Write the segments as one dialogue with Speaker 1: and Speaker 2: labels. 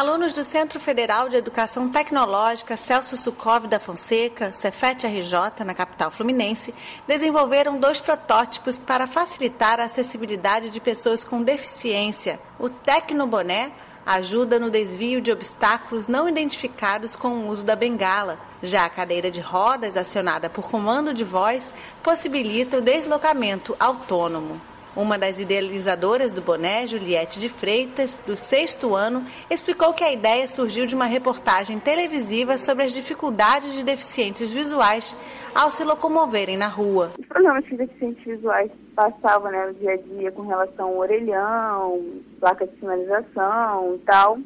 Speaker 1: Alunos do Centro Federal de Educação Tecnológica Celso Sukov da Fonseca, Cefet RJ, na capital fluminense, desenvolveram dois protótipos para facilitar a acessibilidade de pessoas com deficiência. O Tecnoboné ajuda no desvio de obstáculos não identificados com o uso da bengala. Já a cadeira de rodas, acionada por comando de voz, possibilita o deslocamento autônomo. Uma das idealizadoras do boné, Juliette de Freitas, do sexto ano, explicou que a ideia surgiu de uma reportagem televisiva sobre as dificuldades de deficientes visuais ao se locomoverem na rua.
Speaker 2: Os problemas que deficientes visuais passavam né, no dia a dia com relação ao orelhão, placa de sinalização e tal,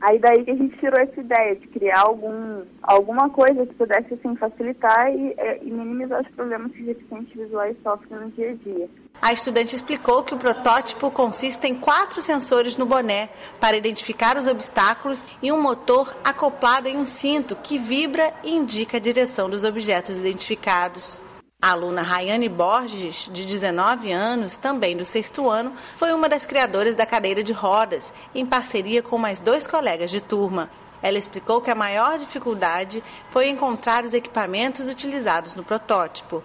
Speaker 2: Aí daí que a gente tirou essa ideia de criar algum, alguma coisa que pudesse assim, facilitar e, é, e minimizar os problemas que deficientes visuais sofrem no dia a dia.
Speaker 1: A estudante explicou que o protótipo consiste em quatro sensores no boné para identificar os obstáculos e um motor acoplado em um cinto que vibra e indica a direção dos objetos identificados. A aluna Rayane Borges, de 19 anos, também do sexto ano, foi uma das criadoras da cadeira de rodas, em parceria com mais dois colegas de turma. Ela explicou que a maior dificuldade foi encontrar os equipamentos utilizados no protótipo.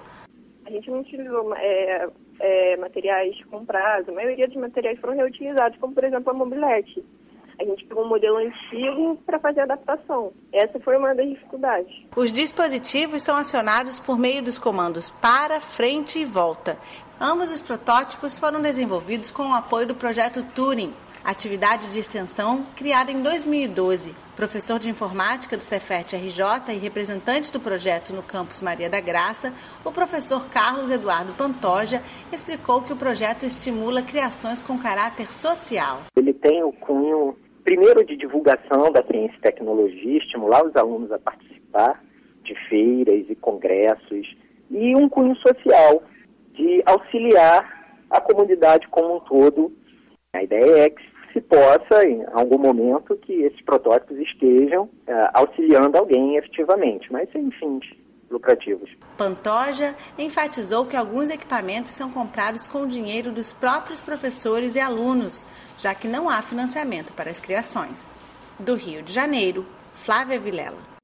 Speaker 3: A gente não utilizou é, é, materiais comprados, a maioria dos materiais foram reutilizados, como por exemplo a mobilete. A gente pegou um modelo antigo para fazer a adaptação. Essa foi uma das dificuldades.
Speaker 1: Os dispositivos são acionados por meio dos comandos para, frente e volta. Ambos os protótipos foram desenvolvidos com o apoio do projeto Turing, atividade de extensão criada em 2012. Professor de informática do Cefet RJ e representante do projeto no campus Maria da Graça, o professor Carlos Eduardo Pantoja explicou que o projeto estimula criações com caráter social.
Speaker 4: Ele tem o cunho primeiro de divulgação da ciência e tecnologia, estimular os alunos a participar de feiras e congressos, e um cunho social de auxiliar a comunidade como um todo. A ideia é que se possa, em algum momento, que esses protótipos estejam uh, auxiliando alguém efetivamente, mas fins lucrativos.
Speaker 1: Pantoja enfatizou que alguns equipamentos são comprados com o dinheiro dos próprios professores e alunos, já que não há financiamento para as criações. Do Rio de Janeiro, Flávia Vilela.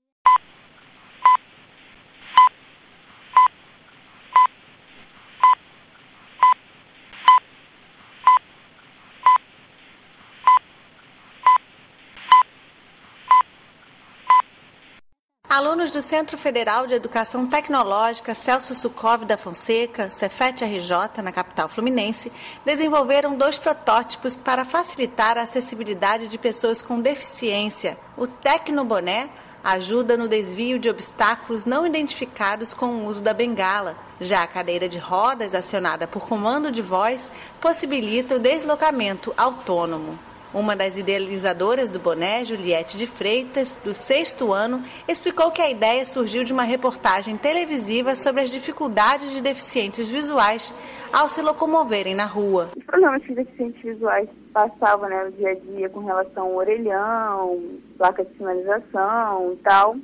Speaker 1: Alunos do Centro Federal de Educação Tecnológica Celso Sukov da Fonseca, Cefet RJ, na capital fluminense, desenvolveram dois protótipos para facilitar a acessibilidade de pessoas com deficiência. O Tecnoboné ajuda no desvio de obstáculos não identificados com o uso da bengala. Já a cadeira de rodas, acionada por comando de voz, possibilita o deslocamento autônomo. Uma das idealizadoras do boné, Juliette de Freitas, do sexto ano, explicou que a ideia surgiu de uma reportagem televisiva sobre as dificuldades de deficientes visuais ao se locomoverem na rua.
Speaker 2: Os problemas que deficientes visuais passavam né, no dia a dia com relação ao orelhão, placa de sinalização e tal.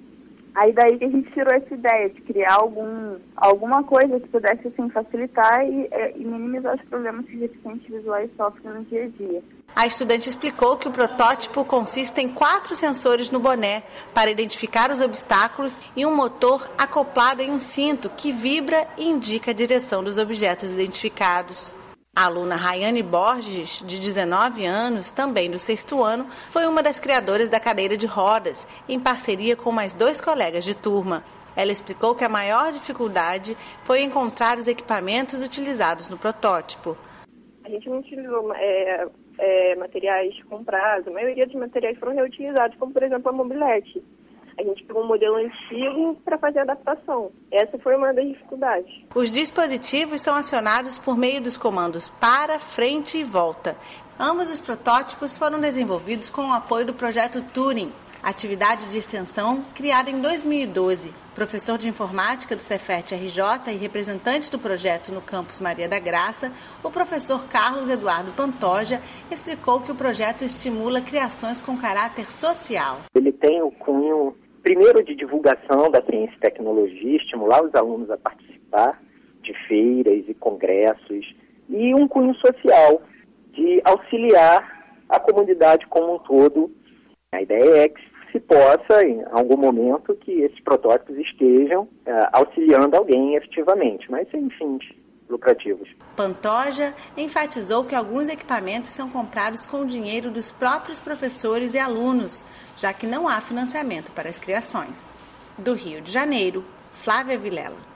Speaker 2: Aí daí que a gente tirou essa ideia de criar algum, alguma coisa que pudesse assim, facilitar e, é, e minimizar os problemas que deficientes visuais sofrem no dia a dia.
Speaker 1: A estudante explicou que o protótipo consiste em quatro sensores no boné para identificar os obstáculos e um motor acoplado em um cinto que vibra e indica a direção dos objetos identificados. A aluna Rayane Borges, de 19 anos, também do sexto ano, foi uma das criadoras da cadeira de rodas, em parceria com mais dois colegas de turma. Ela explicou que a maior dificuldade foi encontrar os equipamentos utilizados no protótipo.
Speaker 3: A gente não utilizou é, é, materiais comprados, a maioria dos materiais foram reutilizados, como por exemplo a mobilete. A gente pegou um modelo antigo para fazer a adaptação. Essa foi uma das dificuldades.
Speaker 1: Os dispositivos são acionados por meio dos comandos para, frente e volta. Ambos os protótipos foram desenvolvidos com o apoio do projeto Turing, atividade de extensão criada em 2012. Professor de informática do Cefet RJ e representante do projeto no campus Maria da Graça, o professor Carlos Eduardo Pantoja explicou que o projeto estimula criações com caráter social.
Speaker 4: Ele tem o cunho primeiro de divulgação da ciência e tecnologia, estimular os alunos a participar de feiras e congressos, e um cunho social de auxiliar a comunidade como um todo. A ideia é que se possa, em algum momento, que esses protótipos estejam uh, auxiliando alguém efetivamente, mas sem fins lucrativos.
Speaker 1: Pantoja enfatizou que alguns equipamentos são comprados com o dinheiro dos próprios professores e alunos, já que não há financiamento para as criações. Do Rio de Janeiro, Flávia Vilela.